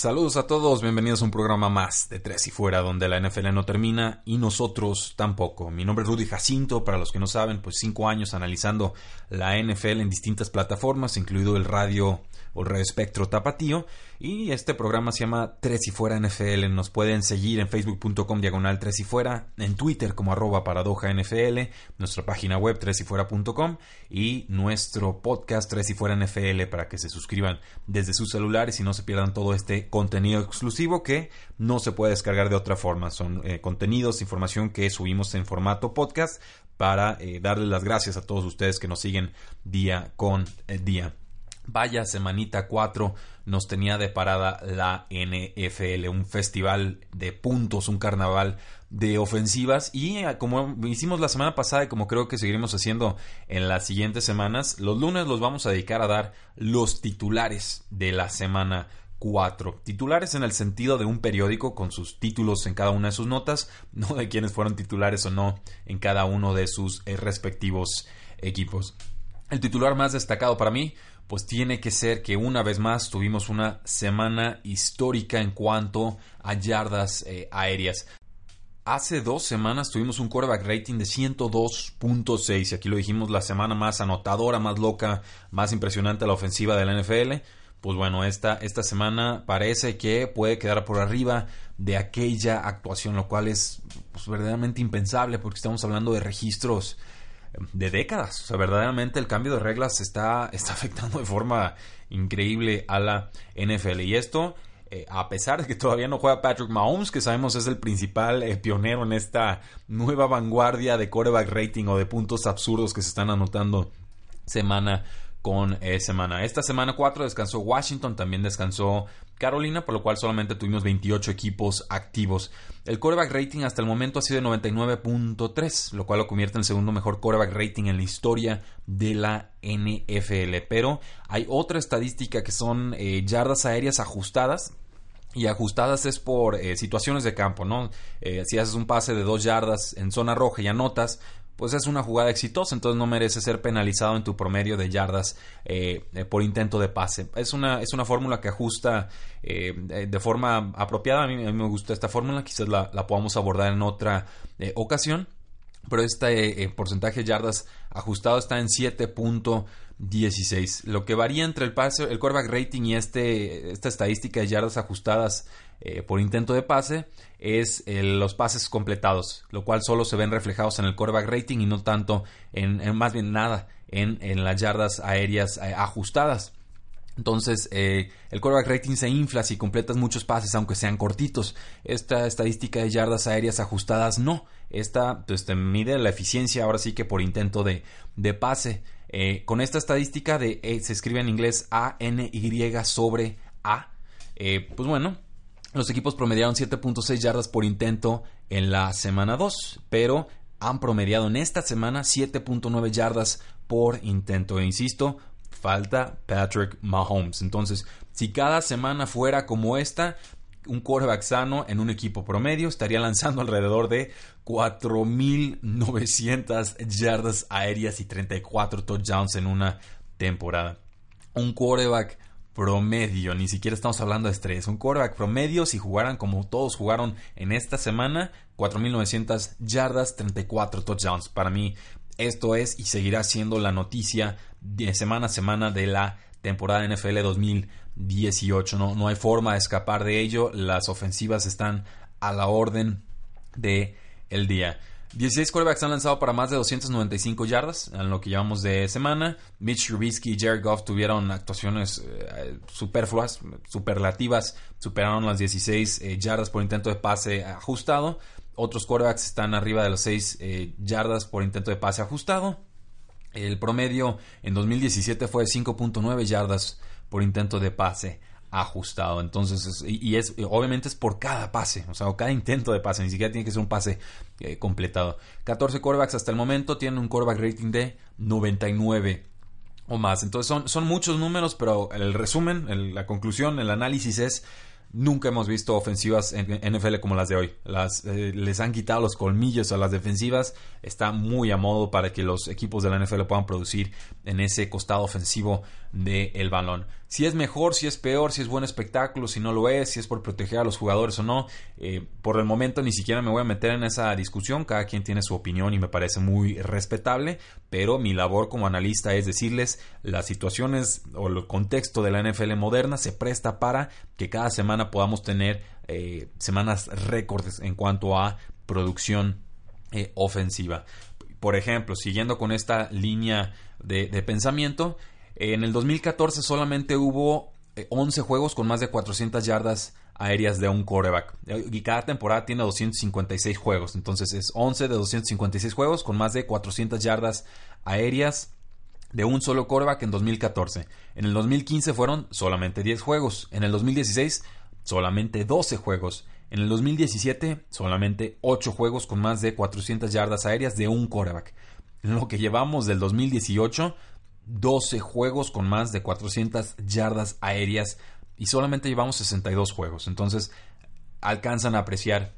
Saludos a todos, bienvenidos a un programa más de Tres y Fuera, donde la NFL no termina y nosotros tampoco. Mi nombre es Rudy Jacinto, para los que no saben, pues cinco años analizando la NFL en distintas plataformas, incluido el radio o Radio Espectro Tapatío. Y este programa se llama Tres y Fuera NFL. Nos pueden seguir en facebook.com diagonal Tres y Fuera, en Twitter como arroba paradoja NFL, nuestra página web tres y fuera.com y nuestro podcast Tres y Fuera NFL para que se suscriban desde sus celulares y no se pierdan todo este contenido exclusivo que no se puede descargar de otra forma. Son eh, contenidos, información que subimos en formato podcast para eh, darles las gracias a todos ustedes que nos siguen día con eh, día. Vaya semanita 4 nos tenía de parada la NFL, un festival de puntos, un carnaval de ofensivas y eh, como hicimos la semana pasada y como creo que seguiremos haciendo en las siguientes semanas, los lunes los vamos a dedicar a dar los titulares de la semana 4. Titulares en el sentido de un periódico con sus títulos en cada una de sus notas, no de quienes fueron titulares o no en cada uno de sus eh, respectivos equipos. El titular más destacado para mí pues tiene que ser que una vez más tuvimos una semana histórica en cuanto a yardas eh, aéreas. Hace dos semanas tuvimos un quarterback rating de 102.6 y aquí lo dijimos la semana más anotadora, más loca, más impresionante a la ofensiva de la NFL. Pues bueno, esta, esta semana parece que puede quedar por arriba de aquella actuación, lo cual es pues, verdaderamente impensable porque estamos hablando de registros de décadas. O sea, verdaderamente el cambio de reglas está, está afectando de forma increíble a la NFL. Y esto, eh, a pesar de que todavía no juega Patrick Mahomes, que sabemos es el principal eh, pionero en esta nueva vanguardia de quarterback rating o de puntos absurdos que se están anotando semana con eh, semana. Esta semana 4 descansó Washington, también descansó Carolina, por lo cual solamente tuvimos 28 equipos activos. El quarterback rating hasta el momento ha sido de 99.3, lo cual lo convierte en el segundo mejor quarterback rating en la historia de la NFL. Pero hay otra estadística que son eh, yardas aéreas ajustadas, y ajustadas es por eh, situaciones de campo, ¿no? si haces un pase de dos yardas en zona roja y anotas, pues es una jugada exitosa, entonces no merece ser penalizado en tu promedio de yardas eh, eh, por intento de pase. Es una, es una fórmula que ajusta eh, de forma apropiada, a mí, me gusta esta fórmula, quizás la, podamos abordar en otra ocasión, pero este porcentaje de yardas ajustado está en 7.16. Lo que varía entre el pase, el quarterback rating y este, esta estadística de yardas ajustadas eh, por intento de pase es los pases completados, lo cual solo se ven reflejados en el quarterback rating y no tanto en, más bien nada en, las yardas aéreas eh, ajustadas. Entonces, eh, el quarterback rating se infla si completas muchos pases, aunque sean cortitos. Esta estadística de yardas aéreas ajustadas no. Esta pues, te mide la eficiencia ahora sí que por intento de, de pase. con esta estadística de se escribe en inglés A N Y sobre A. pues bueno, los equipos promediaron 7.6 yardas por intento en la semana 2, pero han promediado en esta semana 7.9 yardas por intento. E insisto, falta Patrick Mahomes. Entonces, si cada semana fuera como esta, un quarterback sano en un equipo promedio estaría lanzando alrededor de 4.900 yardas aéreas y 34 touchdowns en una temporada. Un quarterback promedio, ni siquiera estamos hablando de estrés, un quarterback promedio si jugaran como todos jugaron en esta semana, 4.900 yardas, 34 touchdowns. Para mí esto es y seguirá siendo la noticia de semana a semana de la temporada NFL 2018. No, no hay forma de escapar de ello, las ofensivas están a la orden de el día. 16 quarterbacks han lanzado para más de 295 yardas en lo que llevamos de semana. Mitch Trubisky y Jared Goff tuvieron actuaciones eh, superfluas, superlativas, superaron las 16 eh, yardas por intento de pase ajustado. Otros quarterbacks están arriba de las 6 eh, yardas por intento de pase ajustado. El promedio en 2017 fue de 5.9 yardas por intento de pase ajustado. Entonces, y, es obviamente es por cada pase, o sea, cada intento de pase, ni siquiera tiene que ser un pase eh, completado. 14 quarterbacks hasta el momento tienen un quarterback rating de 99 o más. Entonces son, son muchos números, pero el resumen, la conclusión, el análisis es Nunca hemos visto ofensivas en NFL como las de hoy. Las, eh, les han quitado los colmillos a las defensivas. Está muy a modo para que los equipos de la NFL puedan producir en ese costado ofensivo del balón. Si es mejor, si es peor, si es buen espectáculo, si no lo es, si es por proteger a los jugadores o no. Eh, por el momento ni siquiera me voy a meter en esa discusión. Cada quien tiene su opinión y me parece muy respetable. Pero mi labor como analista es decirles las situaciones o el contexto de la NFL moderna se presta para que cada semana podamos tener eh, semanas récords en cuanto a producción eh, ofensiva. Por ejemplo, siguiendo con esta línea de, de pensamiento, en el 2014 solamente hubo 11 eh, juegos con más de 400 yardas aéreas de un quarterback. Y cada temporada tiene 256 juegos. Entonces es 11 de 256 juegos con más de 400 yardas aéreas de un solo quarterback en 2014. En el 2015 fueron solamente 10 juegos. En el 2016 solamente 12 juegos. En el 2017 solamente 8 juegos con más de 400 yardas aéreas de un quarterback. En lo que llevamos del 2018 12 juegos con más de 400 yardas aéreas y solamente llevamos 62 juegos. Entonces alcanzan a apreciar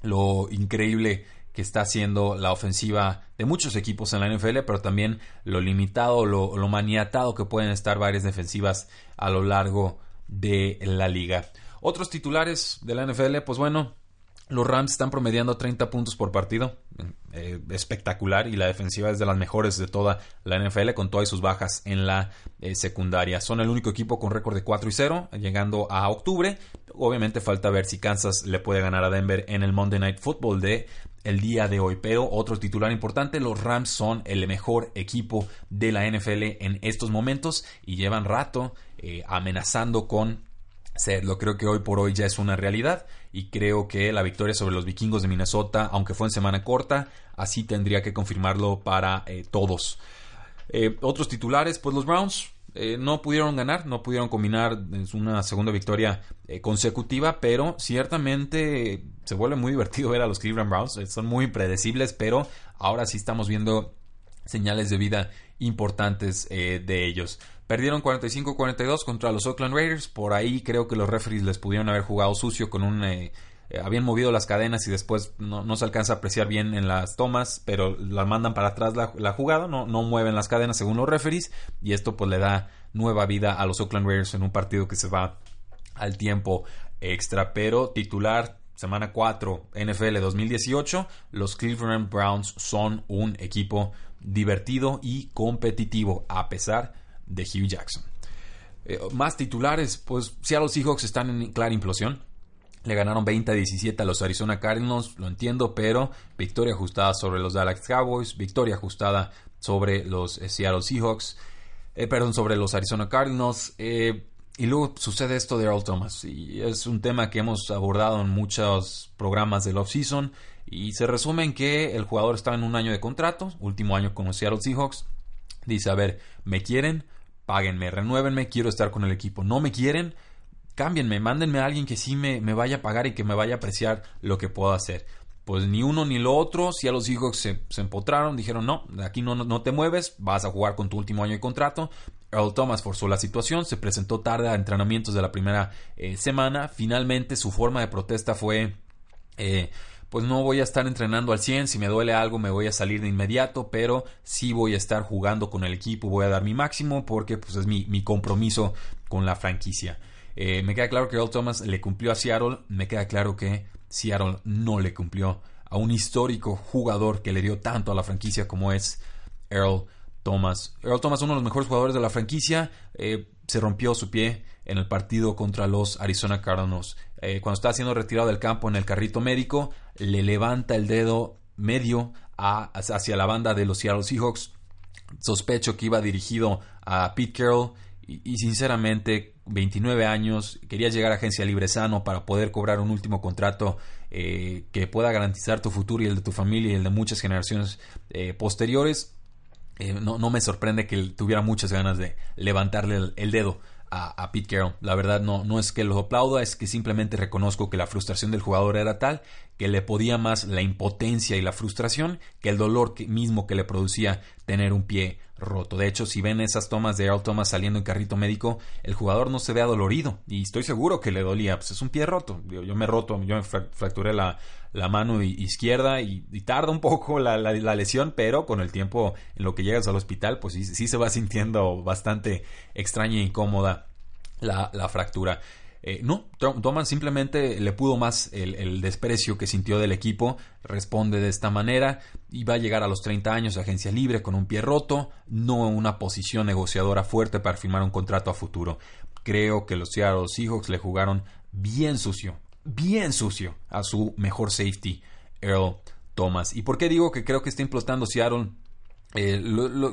lo increíble que está haciendo la ofensiva de muchos equipos en la NFL, pero también lo limitado, lo, lo maniatado que pueden estar varias defensivas a lo largo de la liga. Otros titulares de la NFL, pues bueno, los Rams están promediando 30 puntos por partido. Eh, espectacular y la defensiva es de las mejores de toda la NFL con todas sus bajas en la eh, secundaria. Son el único equipo con récord de 4 y 0 llegando a octubre. Obviamente falta ver si Kansas le puede ganar a Denver en el Monday Night Football de el día de hoy. Pero otro titular importante, los Rams son el mejor equipo de la NFL en estos momentos y llevan rato eh, amenazando con lo Creo que hoy por hoy ya es una realidad y creo que la victoria sobre los vikingos de Minnesota, aunque fue en semana corta, así tendría que confirmarlo para eh, todos. Eh, otros titulares, pues los Browns eh, no pudieron ganar, no pudieron combinar una segunda victoria consecutiva, pero ciertamente se vuelve muy divertido ver a los Cleveland Browns, son muy impredecibles, pero ahora sí estamos viendo señales de vida importantes de ellos. Perdieron 45-42 contra los Oakland Raiders. Por ahí creo que los referees les pudieron haber jugado sucio con un... Eh, eh, habían movido las cadenas y después no, se alcanza a apreciar bien en las tomas, pero la mandan para atrás la, jugada, no, no mueven las cadenas según los referees y esto pues le da nueva vida a los Oakland Raiders en un partido que se va al tiempo extra, pero titular semana 4 NFL 2018, los Cleveland Browns son un equipo divertido y competitivo a pesar de Hugh Jackson. Eh, más titulares, pues Seattle Seahawks están en clara implosión. Le ganaron 20 a 17 a los Arizona Cardinals, lo entiendo, pero victoria ajustada sobre los Dallas Cowboys, victoria ajustada sobre los eh, Seattle Seahawks, eh, perdón, sobre los Arizona Cardinals. y luego sucede esto de Earl Thomas. Y es un tema que hemos abordado en muchos programas del off-season. Y se resume en que el jugador está en un año de contrato, último año con los Seahawks. Dice, a ver, ¿me quieren? páguenme, renuévenme, quiero estar con el equipo. No me quieren, cámbienme, mándenme a alguien que sí me, me vaya a pagar y que me vaya a apreciar lo que puedo hacer. Pues ni uno ni lo otro, si a los hijos se, se empotraron, dijeron no, aquí no, no, te mueves, vas a jugar con tu último año de contrato. Earl Thomas forzó la situación, se presentó tarde a entrenamientos de la primera eh, semana. Finalmente su forma de protesta fue eh, pues no voy a estar entrenando al 100, si me duele algo me voy a salir de inmediato, pero sí voy a estar jugando con el equipo, voy a dar mi máximo porque pues es mi, compromiso con la franquicia. Eh, me queda claro que Earl Thomas le cumplió a Seattle, me queda claro que Seattle no le cumplió a un histórico jugador que le dio tanto a la franquicia como es Earl Thomas. Earl Thomas, uno de los mejores jugadores de la franquicia, eh, se rompió su pie en el partido contra los Arizona Cardinals. Eh, cuando está siendo retirado del campo en el carrito médico, le levanta el dedo medio hacia la banda de los Seattle Seahawks. Sospecho que iba dirigido a Pete Carroll y, sinceramente 29 años, quería llegar a agencia libre sano para poder cobrar un último contrato eh, que pueda garantizar tu futuro y el de tu familia y el de muchas generaciones eh, posteriores. Eh, no, no, me sorprende que tuviera muchas ganas de levantarle el, dedo a, a, Pete Carroll. La verdad no, no es que lo aplauda, es que simplemente reconozco que la frustración del jugador era tal que le podía más la impotencia y la frustración que el dolor mismo que le producía tener un pie roto. De hecho, si ven esas tomas de Earl Thomas saliendo en carrito médico, el jugador no se ve adolorido y estoy seguro que le dolía. Pues es un pie roto. Yo, me roto, yo me fracturé la, la mano izquierda y, tarda un poco la, la, lesión, pero con el tiempo en lo que llegas al hospital, pues sí, sí se va sintiendo bastante extraña e incómoda la, la fractura. Eh, no, Thomas simplemente le pudo más el, desprecio que sintió del equipo, responde de esta manera y va a llegar a los 30 años de agencia libre con un pie roto, no una posición negociadora fuerte para firmar un contrato a futuro. Creo que los Seattle Seahawks le jugaron bien sucio, bien sucio a su mejor safety, Earl Thomas. ¿Y por qué digo que creo que está implotando Seattle? Eh,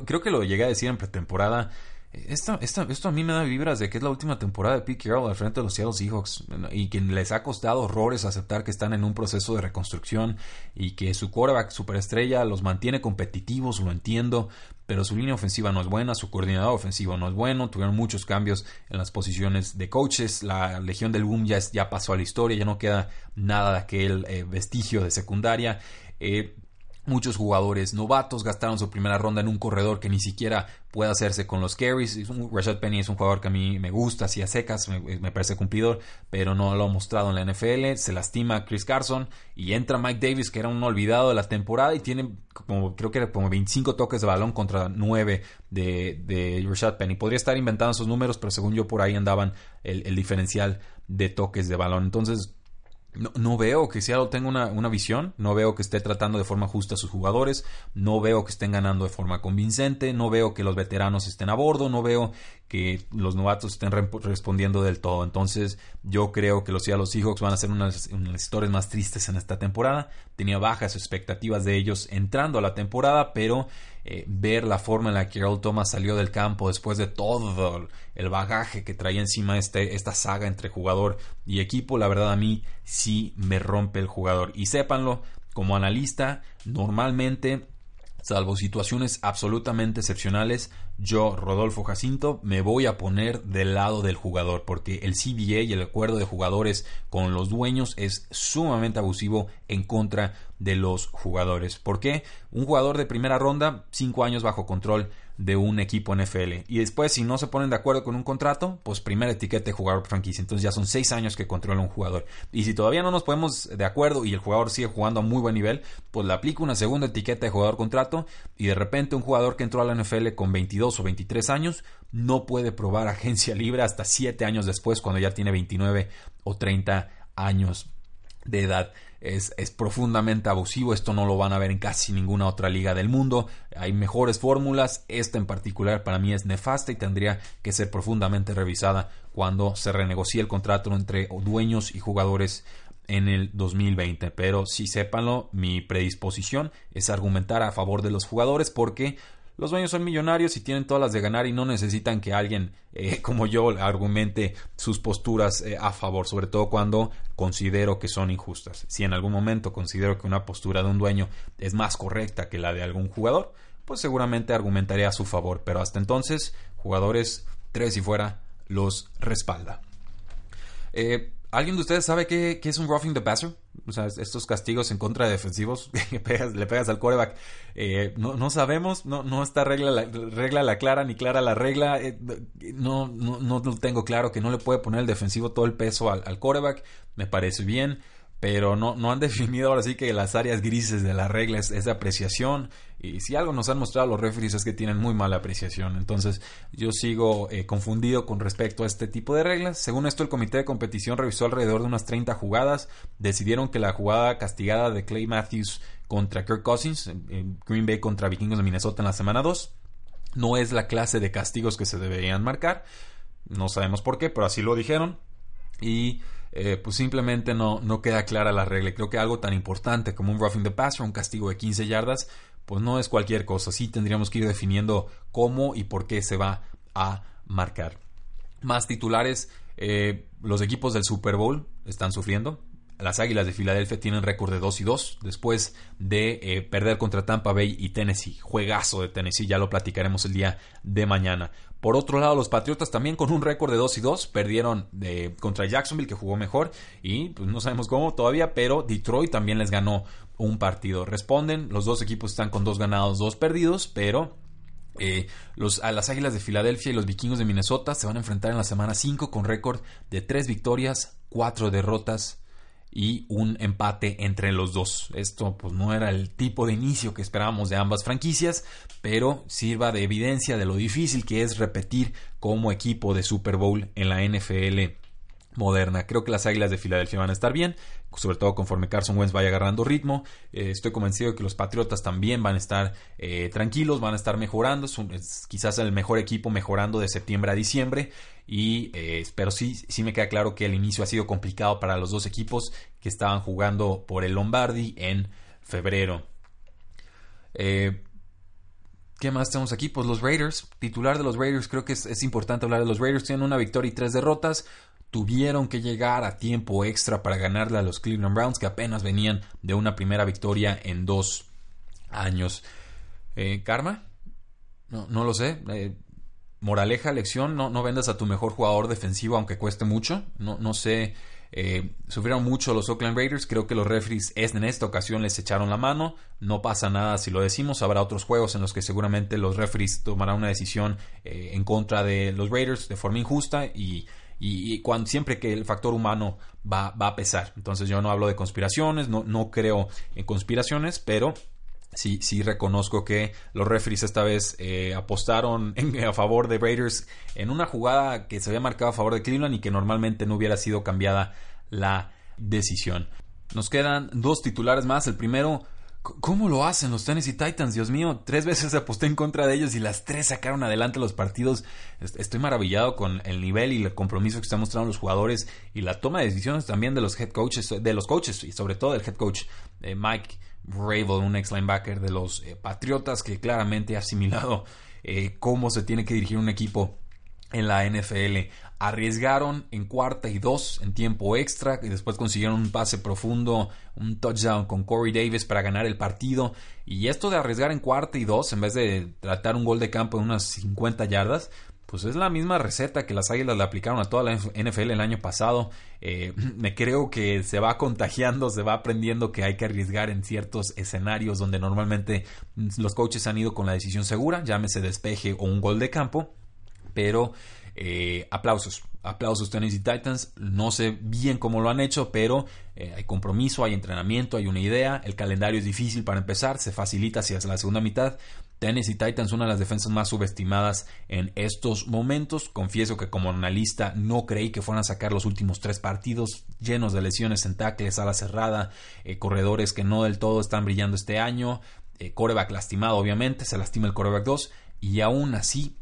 creo que lo llegué a decir en pretemporada esto, esto, esto a mí me da vibras de que es la última temporada de Pete Carroll al frente de los Seattle Seahawks y que les ha costado horrores aceptar que están en un proceso de reconstrucción y que su quarterback superestrella los mantiene competitivos, lo entiendo, pero su línea ofensiva no es buena, su coordinador ofensivo no es bueno, tuvieron muchos cambios en las posiciones de coaches, la Legión del Boom ya, ya pasó a la historia, ya no queda nada de aquel eh, vestigio de secundaria. Eh, Muchos jugadores novatos gastaron su primera ronda en un corredor que ni siquiera puede hacerse con los carries. Rashad Penny es un jugador que a mí me gusta, así a secas, me, parece cumplidor, pero no lo ha mostrado en la NFL. Se lastima Chris Carson y entra Mike Davis, que era un olvidado de la temporada y tiene como, creo que era como 25 toques de balón contra 9 de, Rashad Penny. Podría estar inventando esos números, pero según yo por ahí andaban el diferencial de toques de balón. Entonces, no, veo que Seattle tenga una, una, visión, no veo que esté tratando de forma justa a sus jugadores, no veo que estén ganando de forma convincente, no veo que los veteranos estén a bordo, no veo que los novatos estén respondiendo del todo. Entonces, yo creo que los Seattle Seahawks van a ser unas, de historias más tristes en esta temporada. Tenía bajas expectativas de ellos entrando a la temporada, pero eh, ver la forma en la que Earl Thomas salió del campo después de todo el bagaje que traía encima este, esta saga entre jugador y equipo, la verdad a mí sí me rompe el jugador. Y sépanlo, como analista, normalmente salvo situaciones absolutamente excepcionales, yo, Rodolfo Jacinto, me voy a poner del lado del jugador, porque el CBA y el acuerdo de jugadores con los dueños es sumamente abusivo en contra de los jugadores. ¿Por qué? Un jugador de primera ronda, cinco años bajo control de un equipo NFL. Y después, si no se ponen de acuerdo con un contrato, pues primera etiqueta de jugador franquicia. Entonces ya son seis años que controla un jugador. Y si todavía no nos ponemos de acuerdo y el jugador sigue jugando a muy buen nivel, pues le aplico una segunda etiqueta de jugador contrato. Y de repente un jugador que entró a la NFL con 22 o 23 años no puede probar agencia libre hasta siete años después, cuando ya tiene 29 o 30 años de edad es, profundamente abusivo. Esto no lo van a ver en casi ninguna otra liga del mundo. Hay mejores fórmulas. Esta en particular para mí es nefasta y tendría que ser profundamente revisada cuando se renegocie el contrato entre dueños y jugadores en el 2020. Pero sí sépanlo, mi predisposición es argumentar a favor de los jugadores porque los dueños son millonarios y tienen todas las de ganar y no necesitan que alguien eh, como yo argumente sus posturas eh, a favor, sobre todo cuando considero que son injustas. Si en algún momento considero que una postura de un dueño es más correcta que la de algún jugador, pues seguramente argumentaré a su favor, pero hasta entonces, jugadores tres y fuera los respalda. Eh, ¿Alguien de ustedes sabe qué, es un roughing the passer? O sea, estos castigos en contra de defensivos que le pegas al coreback. Eh, no, no, sabemos, no, no está regla la, regla la clara ni clara la regla. Eh, no, no, no tengo claro que no le puede poner el defensivo todo el peso al, al coreback. Me parece bien pero no, no han definido ahora sí que las áreas grises de la regla es, de apreciación y si algo nos han mostrado los referees es que tienen muy mala apreciación. Entonces yo sigo eh, confundido con respecto a este tipo de reglas. Según esto el comité de competición revisó alrededor de unas 30 jugadas. Decidieron que la jugada castigada de Clay Matthews contra Kirk Cousins en Green Bay contra Vikingos de Minnesota en la semana 2 no es la clase de castigos que se deberían marcar. No sabemos por qué pero así lo dijeron. Y eh, pues simplemente no, no queda clara la regla. Creo que algo tan importante como un roughing the passer, un castigo de 15 yardas, pues no es cualquier cosa. Sí tendríamos que ir definiendo cómo y por qué se va a marcar. Más titulares, eh, los equipos del Super Bowl están sufriendo. las Águilas de Filadelfia tienen récord de 2 y 2 después de eh, perder contra Tampa Bay y Tennessee. Juegazo de Tennessee, ya lo platicaremos el día de mañana. Por otro lado, los Patriotas también con un récord de 2 y 2 perdieron eh, contra Jacksonville que jugó mejor y pues no sabemos cómo todavía, pero Detroit también les ganó un partido. Responden, los dos equipos están con dos ganados, dos perdidos, pero eh, los, a las Águilas de Filadelfia y los Vikingos de Minnesota se van a enfrentar en la semana 5 con récord de 3 victorias, 4 derrotas y un empate entre los dos. Esto pues no era el tipo de inicio que esperábamos de ambas franquicias, pero sirva de evidencia de lo difícil que es repetir como equipo de Super Bowl en la NFL moderna. Creo que las Águilas de Filadelfia van a estar bien, sobre todo conforme Carson Wentz vaya agarrando ritmo. Eh, estoy convencido de que los Patriotas también van a estar eh, tranquilos, van a estar mejorando. Es, quizás el mejor equipo mejorando de septiembre a diciembre. Y, eh, pero sí, sí me queda claro que el inicio ha sido complicado para los dos equipos que estaban jugando por el Lombardi en febrero. ¿Qué más tenemos aquí? Pues los Raiders, titular de los Raiders, creo que es, es, importante hablar de los Raiders. Tienen una victoria y tres derrotas tuvieron que llegar a tiempo extra para ganarle a los Cleveland Browns que apenas venían de una primera victoria en dos años. Eh, ¿Karma? No, no lo sé. Eh, moraleja, lección, no, no vendas a tu mejor jugador defensivo aunque cueste mucho. No, no sé. Eh, sufrieron mucho los Oakland Raiders. Creo que los referees en esta ocasión les echaron la mano. No pasa nada si lo decimos. Habrá otros juegos en los que seguramente los referees tomarán una decisión en contra de los Raiders de forma injusta y y, cuando, siempre que el factor humano va, va, a pesar. Entonces yo no hablo de conspiraciones, no, no creo en conspiraciones, pero sí, sí reconozco que los referees esta vez eh, apostaron a favor de Raiders en una jugada que se había marcado a favor de Cleveland y que normalmente no hubiera sido cambiada la decisión. Nos quedan dos titulares más. El primero, ¿Cómo lo hacen los Tennessee Titans? Dios mío, tres veces aposté en contra de ellos y las tres sacaron adelante los partidos. Estoy maravillado con el nivel y el compromiso que están mostrando los jugadores y la toma de decisiones también de los head coaches, de los coaches y sobre todo del head coach eh, Mike Rabel, un ex linebacker de los eh, Patriotas que claramente ha asimilado eh, cómo se tiene que dirigir un equipo en la NFL. Arriesgaron en cuarta y dos en tiempo extra y después consiguieron un pase profundo, un touchdown con Corey Davis para ganar el partido. Y esto de arriesgar en cuarta y dos en vez de tratar un gol de campo en unas 50 yardas, pues es la misma receta que las Águilas le aplicaron a toda la NFL el año pasado. Eh, me creo que se va contagiando, se va aprendiendo que hay que arriesgar en ciertos escenarios donde normalmente los coaches han ido con la decisión segura, llámese despeje o un gol de campo pero eh, aplausos, aplausos Tennessee Titans. No sé bien cómo lo han hecho, pero eh, hay compromiso, hay entrenamiento, hay una idea. El calendario es difícil para empezar, se facilita hacia la segunda mitad. Tennessee Titans, una de las defensas más subestimadas en estos momentos. Confieso que como analista no creí que fueran a sacar los últimos tres partidos llenos de lesiones en tackles, ala cerrada, eh, corredores que no del todo están brillando este año. coreback lastimado, obviamente, se lastima el coreback 2 y aún así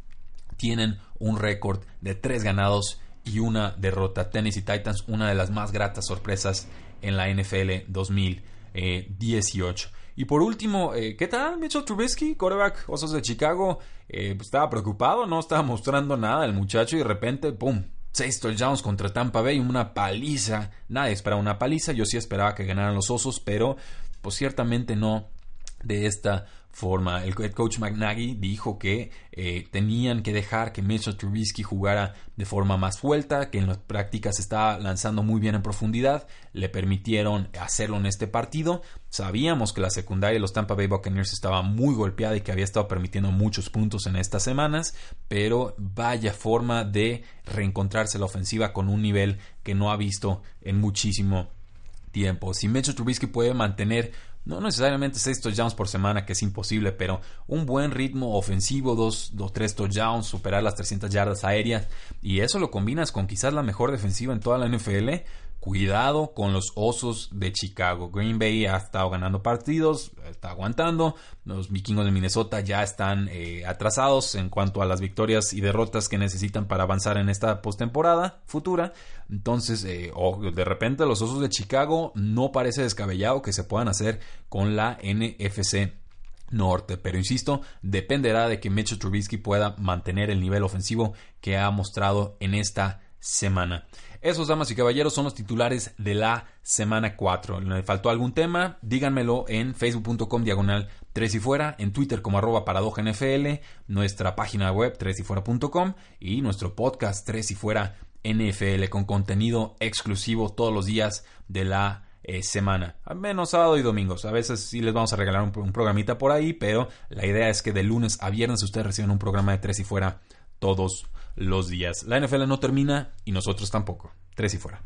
tienen un récord de tres ganados y una derrota. Tennessee Titans, una de las más gratas sorpresas en la NFL 2018. Y por último, eh, ¿qué tal Mitchell Trubisky, quarterback Osos de Chicago? Eh, pues estaba preocupado, no estaba mostrando nada el muchacho y de repente, ¡pum! Seis touchdowns contra Tampa Bay, una paliza. Nadie esperaba una paliza, yo sí esperaba que ganaran los Osos, pero pues ciertamente no de esta forma. El head coach McNaghy dijo que eh, tenían que dejar que Mitchell Trubisky jugara de forma más suelta, que en las prácticas estaba lanzando muy bien en profundidad, le permitieron hacerlo en este partido. Sabíamos que la secundaria de los Tampa Bay Buccaneers estaba muy golpeada y que había estado permitiendo muchos puntos en estas semanas, pero vaya forma de reencontrarse la ofensiva con un nivel que no ha visto en muchísimo tiempo. Si Mitchell Trubisky puede mantener no necesariamente seis touchdowns por semana, que es imposible, pero un buen ritmo ofensivo, dos o tres touchdowns, superar las 300 yardas aéreas, y eso lo combinas con quizás la mejor defensiva en toda la NFL, Cuidado con los Osos de Chicago. Green Bay ha estado ganando partidos, está aguantando. Los vikingos de Minnesota ya están eh, atrasados en cuanto a las victorias y derrotas que necesitan para avanzar en esta postemporada futura. Entonces, eh, de repente los Osos de Chicago no parece descabellado que se puedan hacer con la NFC norte. Pero insisto, dependerá de que Mitchell Trubisky pueda mantener el nivel ofensivo que ha mostrado en esta semana. Esos, damas y caballeros, son los titulares de la semana 4. ¿Le faltó algún tema? Díganmelo en facebook.com diagonal 3 y fuera, en Twitter como arroba nuestra página web 3 y fuera.com y nuestro podcast 3 y fuera NFL con contenido exclusivo todos los días de la eh, semana. A menos sábado y domingos. A veces sí les vamos a regalar un, un, programita por ahí, pero la idea es que de lunes a viernes ustedes reciban un programa de 3 y fuera todos los días. La NFL no termina y nosotros tampoco. Tres y fuera.